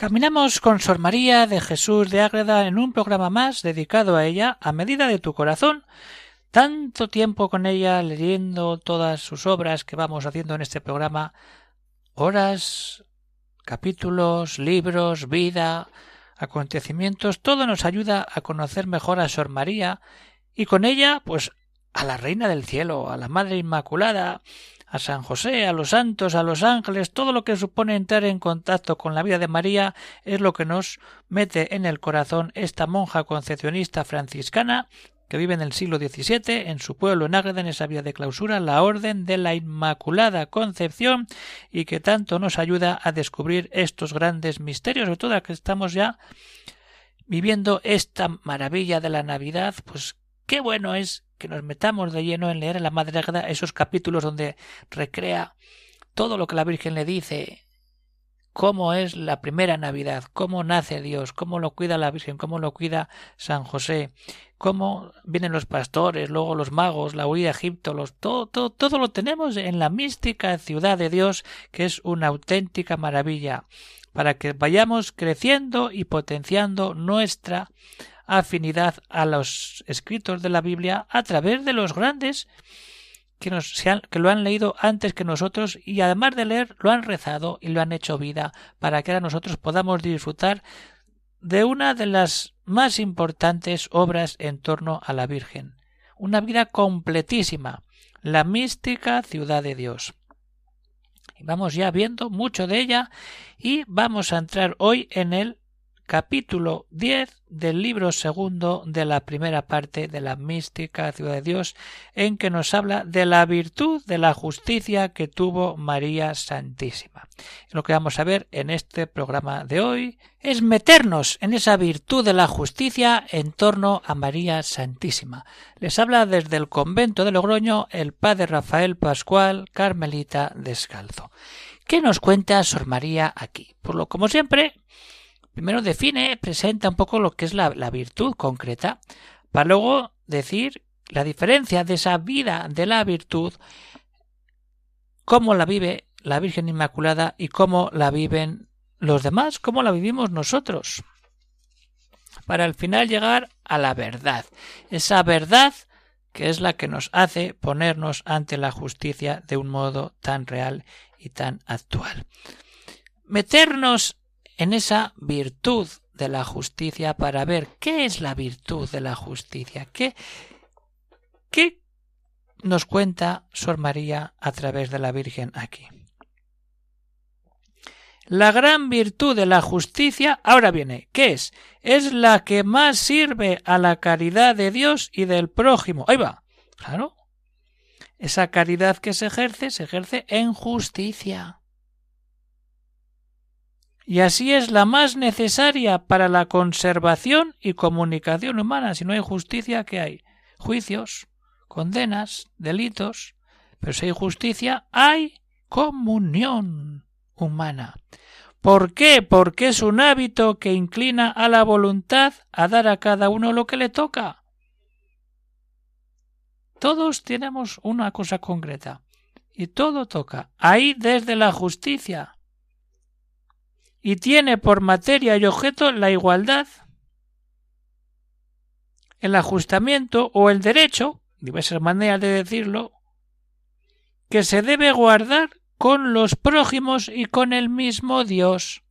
Caminamos con Sor María de Jesús de Ágreda en un programa más dedicado a ella a medida de tu corazón. Tanto tiempo con ella leyendo todas sus obras que vamos haciendo en este programa, horas, capítulos, libros, vida, acontecimientos, todo nos ayuda a conocer mejor a Sor María y con ella, pues, a la Reina del Cielo, a la Madre Inmaculada, a San José, a los santos, a los ángeles, todo lo que supone entrar en contacto con la vida de María es lo que nos mete en el corazón esta monja concepcionista franciscana que vive en el siglo XVII, en su pueblo en Ágreda, en esa vía de clausura, la Orden de la Inmaculada Concepción, y que tanto nos ayuda a descubrir estos grandes misterios, sobre todo que estamos ya viviendo esta maravilla de la Navidad, pues qué bueno es que nos metamos de lleno en leer en la Madre esos capítulos donde recrea todo lo que la Virgen le dice, cómo es la primera Navidad, cómo nace Dios, cómo lo cuida la Virgen, cómo lo cuida San José, cómo vienen los pastores, luego los magos, la huida a Egipto, todo, todo, todo lo tenemos en la mística ciudad de Dios, que es una auténtica maravilla, para que vayamos creciendo y potenciando nuestra afinidad a los escritos de la Biblia a través de los grandes que, lo han leído antes que nosotros y además de leer lo han rezado y lo han hecho vida para que ahora nosotros podamos disfrutar de una de las más importantes obras en torno a la Virgen. Una vida completísima, la mística ciudad de Dios. Y vamos ya viendo mucho de ella y vamos a entrar hoy en el capítulo 10 del libro segundo de la primera parte de la mística ciudad de Dios, en que nos habla de la virtud de la justicia que tuvo María Santísima. Lo que vamos a ver en este programa de hoy es meternos en esa virtud de la justicia en torno a María Santísima. Les habla desde el convento de Logroño el padre Rafael Pascual, Carmelita Descalzo. ¿Qué nos cuenta Sor María aquí? Por lo como siempre, Primero define, presenta un poco lo que es la, la virtud concreta, para luego decir la diferencia de esa vida de la virtud, cómo la vive la Virgen Inmaculada y cómo la viven los demás, cómo la vivimos nosotros, para al final llegar a la verdad, esa verdad que es la que nos hace ponernos ante la justicia de un modo tan real y tan actual. Meternos en esa virtud de la justicia para ver qué es la virtud de la justicia, qué, qué nos cuenta Sor María a través de la Virgen aquí. La gran virtud de la justicia, ahora viene, ¿qué es? Es la que más sirve a la caridad de Dios y del prójimo. Ahí va, claro. Esa caridad que se ejerce, se ejerce en justicia y así es la más necesaria para la conservación y comunicación humana. Si no hay justicia, ¿qué hay? Juicios, condenas, delitos. Pero si hay justicia, hay comunión humana. ¿Por qué? Porque es un hábito que inclina a la voluntad a dar a cada uno lo que le toca. Todos tenemos una cosa concreta y todo toca. Ahí desde la justicia y tiene por materia y objeto la igualdad, el ajustamiento o el derecho, diversas maneras de decirlo, que se debe guardar con los prójimos y con el mismo Dios.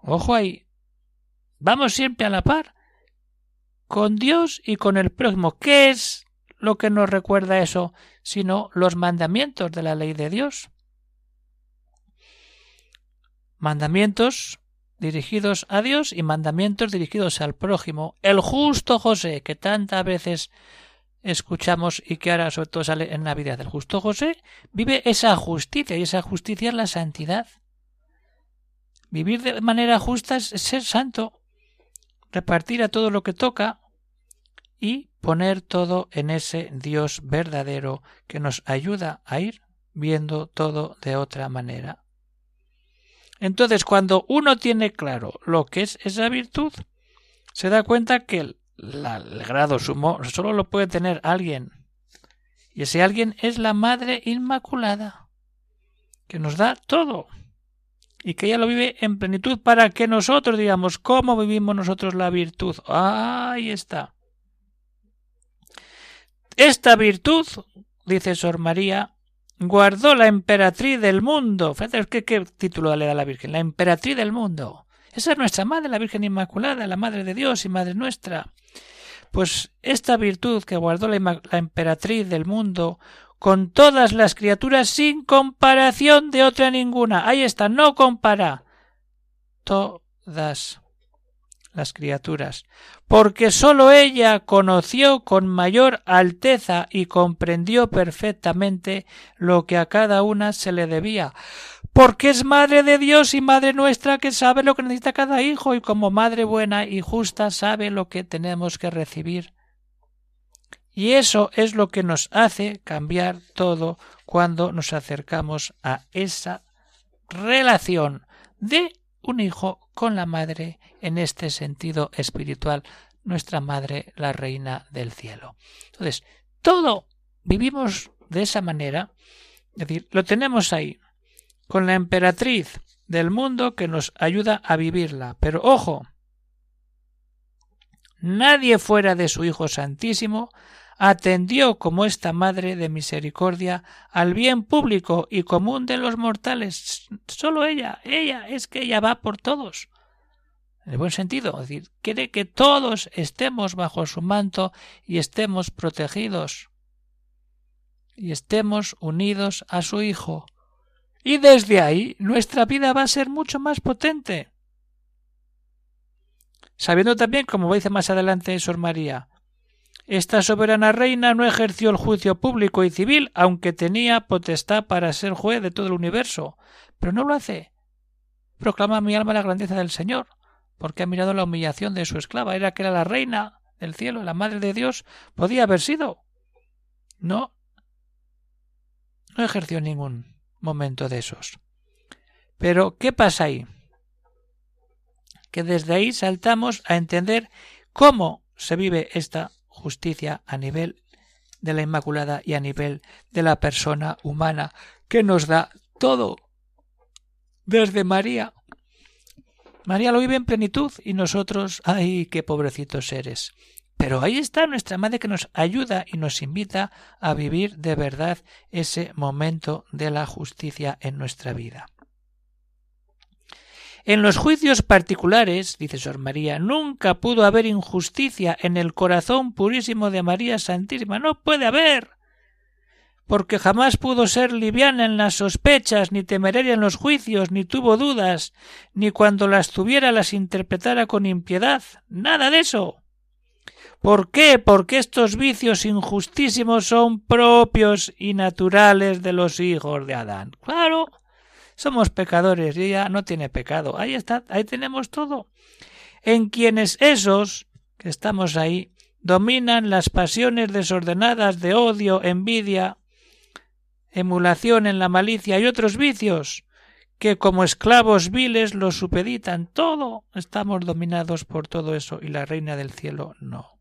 Ojo ahí. Vamos siempre a la par. Con Dios y con el prójimo. ¿Qué es lo que nos recuerda eso? Sino los mandamientos de la ley de Dios mandamientos dirigidos a Dios y mandamientos dirigidos al prójimo. El justo José, que tantas veces escuchamos y que ahora sobre todo sale en Navidad. El justo José vive esa justicia y esa justicia es la santidad. Vivir de manera justa es ser santo, repartir a todo lo que toca y poner todo en ese Dios verdadero que nos ayuda a ir viendo todo de otra manera. Entonces, cuando uno tiene claro lo que es esa virtud, se da cuenta que el, grado sumo solo lo puede tener alguien. Y ese alguien es la Madre Inmaculada, que nos da todo y que ella lo vive en plenitud para que nosotros digamos cómo vivimos nosotros la virtud. Ahí está. Esta virtud, dice Sor María, guardó la emperatriz del mundo. Fíjate qué, título le da la Virgen, la emperatriz del mundo. Esa es nuestra madre, la Virgen Inmaculada, la Madre de Dios y Madre nuestra. Pues esta virtud que guardó la, la emperatriz del mundo con todas las criaturas sin comparación de otra ninguna. Ahí está, no compara. Todas las criaturas, porque sólo ella conoció con mayor alteza y comprendió perfectamente lo que a cada una se le debía, porque es madre de Dios y madre nuestra que sabe lo que necesita cada hijo y como madre buena y justa sabe lo que tenemos que recibir. Y eso es lo que nos hace cambiar todo cuando nos acercamos a esa relación de un hijo con la madre en este sentido espiritual, nuestra madre, la reina del cielo. Entonces, todo vivimos de esa manera, es decir, lo tenemos ahí, con la emperatriz del mundo que nos ayuda a vivirla. Pero ojo, nadie fuera de su Hijo Santísimo atendió como esta Madre de Misericordia al bien público y común de los mortales. Solo ella, ella, es que ella va por todos. En el buen sentido, es decir, quiere que todos estemos bajo su manto y estemos protegidos y estemos unidos a su Hijo. Y desde ahí nuestra vida va a ser mucho más potente. Sabiendo también, como dice más adelante Sor María, esta soberana reina no ejerció el juicio público y civil, aunque tenía potestad para ser juez de todo el universo. Pero no lo hace. Proclama mi alma la grandeza del Señor, porque ha mirado la humillación de su esclava. Era que era la reina del cielo, la madre de Dios. Podía haber sido. No. No ejerció ningún momento de esos. Pero, ¿qué pasa ahí? Que desde ahí saltamos a entender cómo se vive esta justicia a nivel de la Inmaculada y a nivel de la persona humana que nos da todo desde María. María lo vive en plenitud y nosotros, ay, qué pobrecitos seres. Pero ahí está nuestra Madre que nos ayuda y nos invita a vivir de verdad ese momento de la justicia en nuestra vida. En los juicios particulares, dice Sor María, nunca pudo haber injusticia en el corazón purísimo de María Santísima. No puede haber. Porque jamás pudo ser liviana en las sospechas, ni temeraria en los juicios, ni tuvo dudas, ni cuando las tuviera las interpretara con impiedad. Nada de eso. ¿Por qué? Porque estos vicios injustísimos son propios y naturales de los hijos de Adán. Claro, somos pecadores y ella no tiene pecado. Ahí está, ahí tenemos todo. En quienes esos, que estamos ahí, dominan las pasiones desordenadas de odio, envidia, emulación en la malicia y otros vicios, que como esclavos viles los supeditan. Todo estamos dominados por todo eso y la reina del cielo no.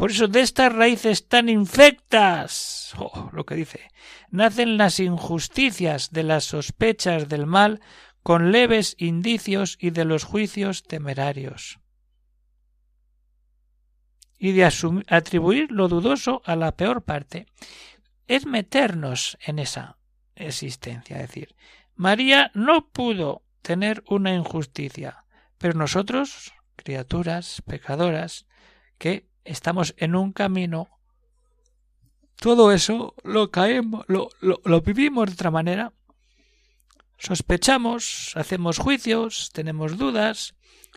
Por eso de estas raíces tan infectas, oh, lo que dice, nacen las injusticias de las sospechas del mal con leves indicios y de los juicios temerarios. Y de atribuir lo dudoso a la peor parte. Es meternos en esa existencia. Es decir, María no pudo tener una injusticia, pero nosotros, criaturas pecadoras, que estamos en un camino, todo eso lo caemos, lo, lo, vivimos de otra manera. Sospechamos, hacemos juicios, tenemos dudas,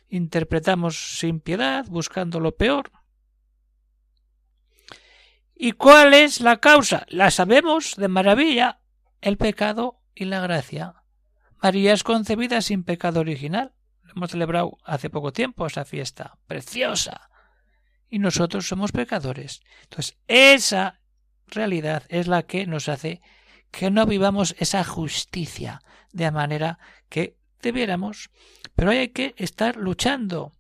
interpretamos sin piedad, buscando lo peor. ¿Y cuál es la causa? La sabemos de maravilla, el pecado y la gracia. María es concebida sin pecado original. Hemos celebrado hace poco tiempo esa fiesta preciosa. Y nosotros somos pecadores. Entonces, esa realidad es la que nos hace que no vivamos esa justicia de manera que debiéramos. Pero hay que estar luchando,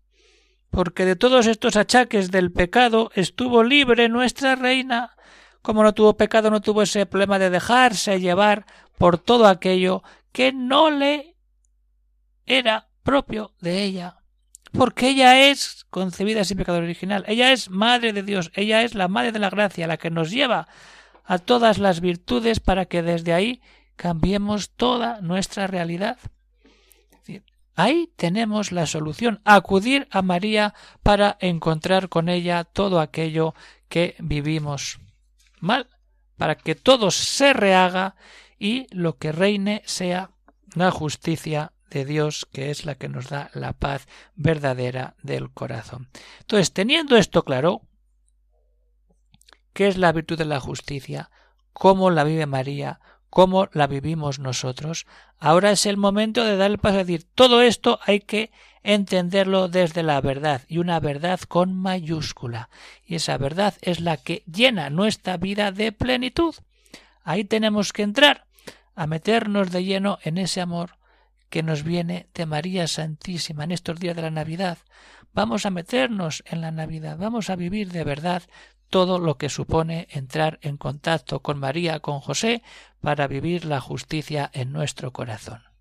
porque de todos estos achaques del pecado estuvo libre nuestra reina. Como no tuvo pecado, no tuvo ese problema de dejarse llevar por todo aquello que no le era propio de ella. Porque ella es concebida sin pecado original. Ella es madre de Dios. Ella es la madre de la gracia, la que nos lleva a todas las virtudes para que desde ahí cambiemos toda nuestra realidad. Ahí tenemos la solución, acudir a María para encontrar con ella todo aquello que vivimos mal, para que todo se rehaga y lo que reine sea la justicia de Dios, que es la que nos da la paz verdadera del corazón. Entonces, teniendo esto claro, ¿qué es la virtud de la justicia? ¿Cómo la vive María? ¿Cómo la vivimos nosotros? Ahora es el momento de dar el paso a decir, todo esto hay que entenderlo desde la verdad, y una verdad con mayúscula. Y esa verdad es la que llena nuestra vida de plenitud. Ahí tenemos que entrar, a meternos de lleno en ese amor que nos viene de María Santísima en estos días de la Navidad. Vamos a meternos en la Navidad, vamos a vivir de verdad todo lo que supone entrar en contacto con María, con José, para vivir la justicia en nuestro corazón.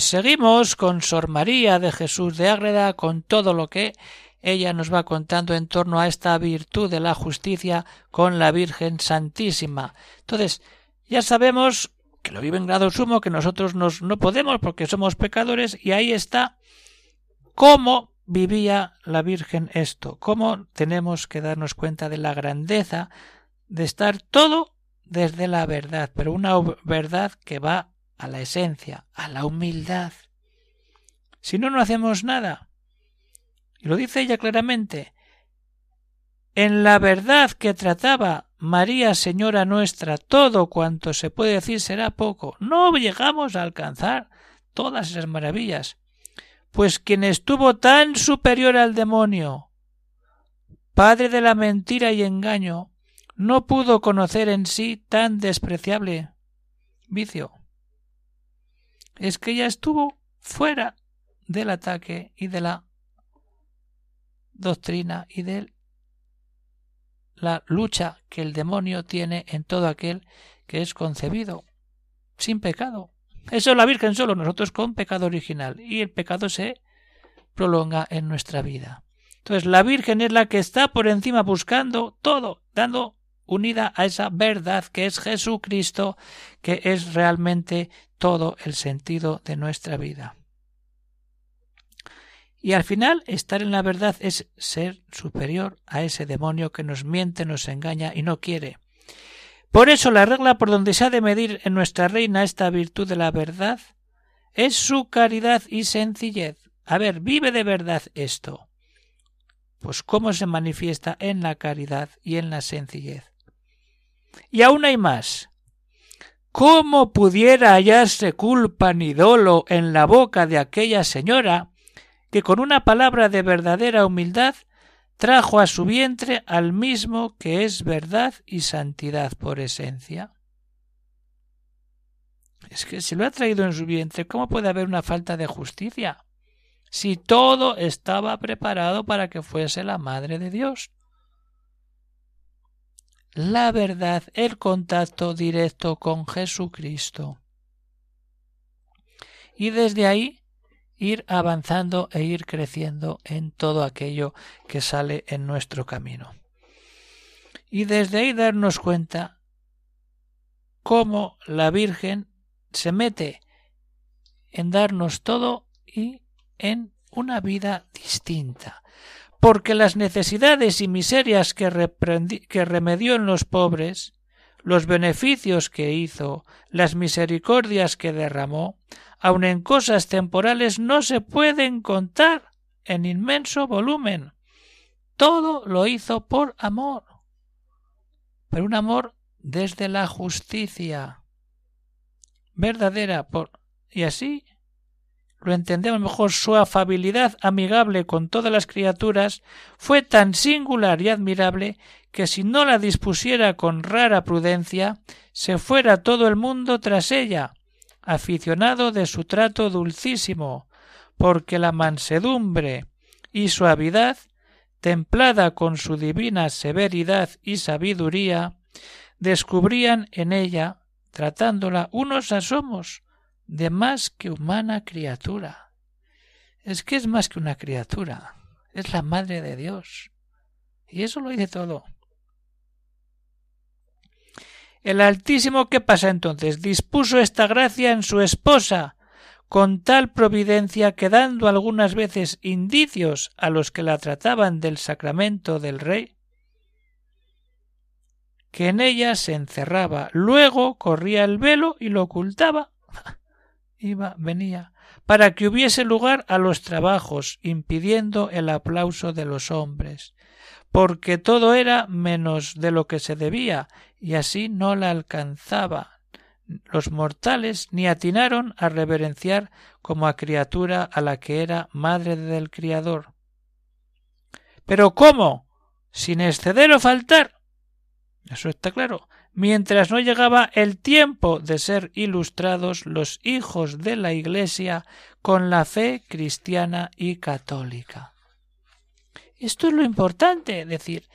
Seguimos con Sor María de Jesús de Ágreda, con todo lo que ella nos va contando en torno a esta virtud de la justicia con la Virgen Santísima. Entonces, ya sabemos que lo vive en grado sumo, que nosotros nos, no podemos porque somos pecadores, y ahí está cómo vivía la Virgen esto, cómo tenemos que darnos cuenta de la grandeza de estar todo desde la verdad, pero una verdad que va a la esencia, a la humildad. Si no, no hacemos nada. Y lo dice ella claramente. En la verdad que trataba María Señora nuestra, todo cuanto se puede decir será poco. No llegamos a alcanzar todas esas maravillas. Pues quien estuvo tan superior al demonio, padre de la mentira y engaño, no pudo conocer en sí tan despreciable vicio es que ella estuvo fuera del ataque y de la doctrina y de la lucha que el demonio tiene en todo aquel que es concebido sin pecado. Eso es la Virgen solo, nosotros con pecado original. Y el pecado se prolonga en nuestra vida. Entonces la Virgen es la que está por encima buscando todo, dando unida a esa verdad que es Jesucristo, que es realmente todo el sentido de nuestra vida. Y al final, estar en la verdad es ser superior a ese demonio que nos miente, nos engaña y no quiere. Por eso la regla por donde se ha de medir en nuestra reina esta virtud de la verdad es su caridad y sencillez. A ver, vive de verdad esto. Pues cómo se manifiesta en la caridad y en la sencillez. Y aún hay más. ¿Cómo pudiera hallarse culpa ni dolo en la boca de aquella señora que con una palabra de verdadera humildad trajo a su vientre al mismo que es verdad y santidad por esencia? Es que si lo ha traído en su vientre, ¿cómo puede haber una falta de justicia? Si todo estaba preparado para que fuese la Madre de Dios. La verdad, el contacto directo con Jesucristo. Y desde ahí ir avanzando e ir creciendo en todo aquello que sale en nuestro camino. Y desde ahí darnos cuenta cómo la Virgen se mete en darnos todo y en una vida distinta, porque las necesidades y miserias que, que remedió en los pobres, los beneficios que hizo, las misericordias que derramó, aun en cosas temporales no se pueden contar en inmenso volumen. Todo lo hizo por amor, pero un amor desde la justicia verdadera por y así lo entendemos mejor su afabilidad amigable con todas las criaturas fue tan singular y admirable que si no la dispusiera con rara prudencia se fuera todo el mundo tras ella aficionado de su trato dulcísimo porque la mansedumbre y suavidad templada con su divina severidad y sabiduría descubrían en ella tratándola unos asomos de más que humana criatura. Es que es más que una criatura, es la Madre de Dios. Y eso lo dice todo. El Altísimo, ¿qué pasa entonces? Dispuso esta gracia en su esposa, con tal providencia que dando algunas veces indicios a los que la trataban del sacramento del rey, que en ella se encerraba, luego corría el velo y lo ocultaba iba, venía, para que hubiese lugar a los trabajos, impidiendo el aplauso de los hombres, porque todo era menos de lo que se debía, y así no la alcanzaba. Los mortales ni atinaron a reverenciar como a criatura a la que era madre del Criador. Pero ¿cómo? sin exceder o faltar. Eso está claro mientras no llegaba el tiempo de ser ilustrados los hijos de la Iglesia con la fe cristiana y católica. Esto es lo importante, es decir,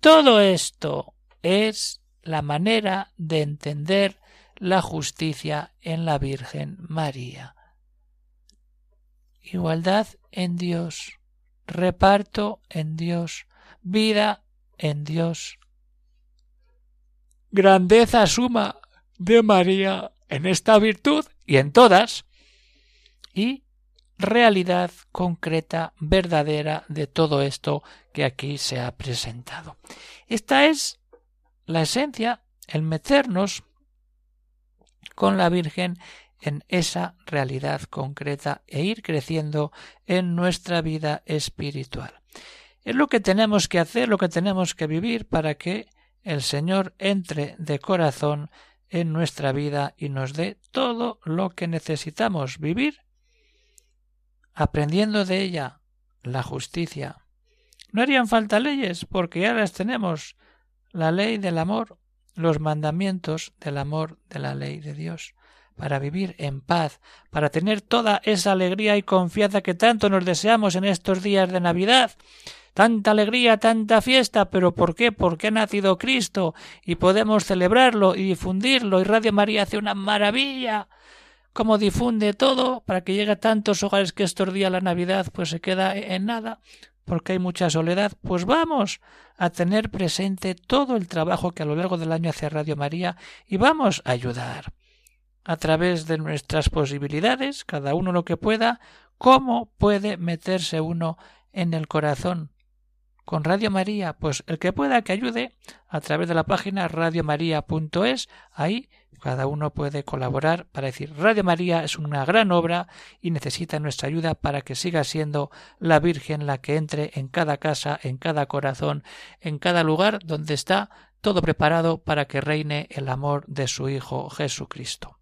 todo esto es la manera de entender la justicia en la Virgen María. Igualdad en Dios, reparto en Dios, vida en Dios, grandeza suma de María en esta virtud y en todas, y realidad concreta, verdadera de todo esto que aquí se ha presentado. Esta es la esencia, el meternos con la Virgen en esa realidad concreta e ir creciendo en nuestra vida espiritual. Es lo que tenemos que hacer, lo que tenemos que vivir para que el Señor entre de corazón en nuestra vida y nos dé todo lo que necesitamos vivir, aprendiendo de ella la justicia. No harían falta leyes, porque ya las tenemos, la ley del amor, los mandamientos del amor de la ley de Dios, para vivir en paz, para tener toda esa alegría y confianza que tanto nos deseamos en estos días de Navidad, tanta alegría, tanta fiesta, pero ¿por qué? Porque ha nacido Cristo y podemos celebrarlo y difundirlo y Radio María hace una maravilla como difunde todo para que llegue a tantos hogares que estos días la Navidad pues se queda en nada porque hay mucha soledad, pues vamos a tener presente todo el trabajo que a lo largo del año hace Radio María y vamos a ayudar a través de nuestras posibilidades, cada uno lo que pueda, cómo puede meterse uno en el corazón. Con Radio María, pues el que pueda que ayude a través de la página radiomaria.es, ahí cada uno puede colaborar para decir Radio María es una gran obra y necesita nuestra ayuda para que siga siendo la Virgen la que entre en cada casa, en cada corazón, en cada lugar donde está todo preparado para que reine el amor de su Hijo Jesucristo.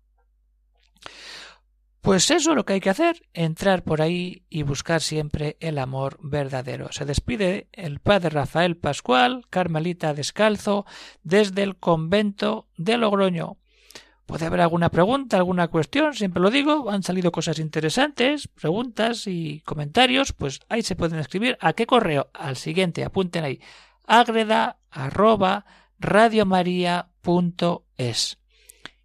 Pues eso es lo que hay que hacer, entrar por ahí y buscar siempre el amor verdadero. Se despide el padre Rafael Pascual, Carmelita Descalzo, desde el convento de Logroño. Puede haber alguna pregunta, alguna cuestión, siempre lo digo, han salido cosas interesantes, preguntas y comentarios, pues ahí se pueden escribir. ¿A qué correo? Al siguiente, apunten ahí, agreda.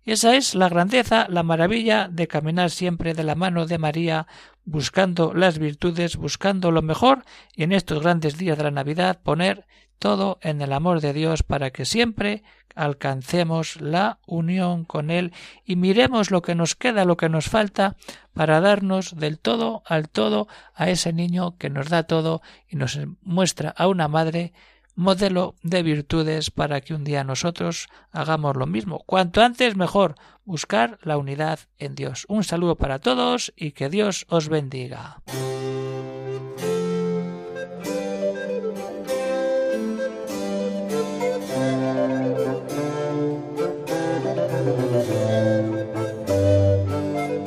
Esa es la grandeza, la maravilla de caminar siempre de la mano de María, buscando las virtudes, buscando lo mejor y en estos grandes días de la Navidad poner todo en el amor de Dios para que siempre alcancemos la unión con Él y miremos lo que nos queda, lo que nos falta para darnos del todo al todo a ese niño que nos da todo y nos muestra a una madre modelo de virtudes para que un día nosotros hagamos lo mismo. Cuanto antes mejor, buscar la unidad en Dios. Un saludo para todos y que Dios os bendiga.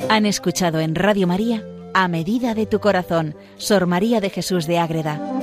Han escuchado en Radio María, a medida de tu corazón, Sor María de Jesús de Ágreda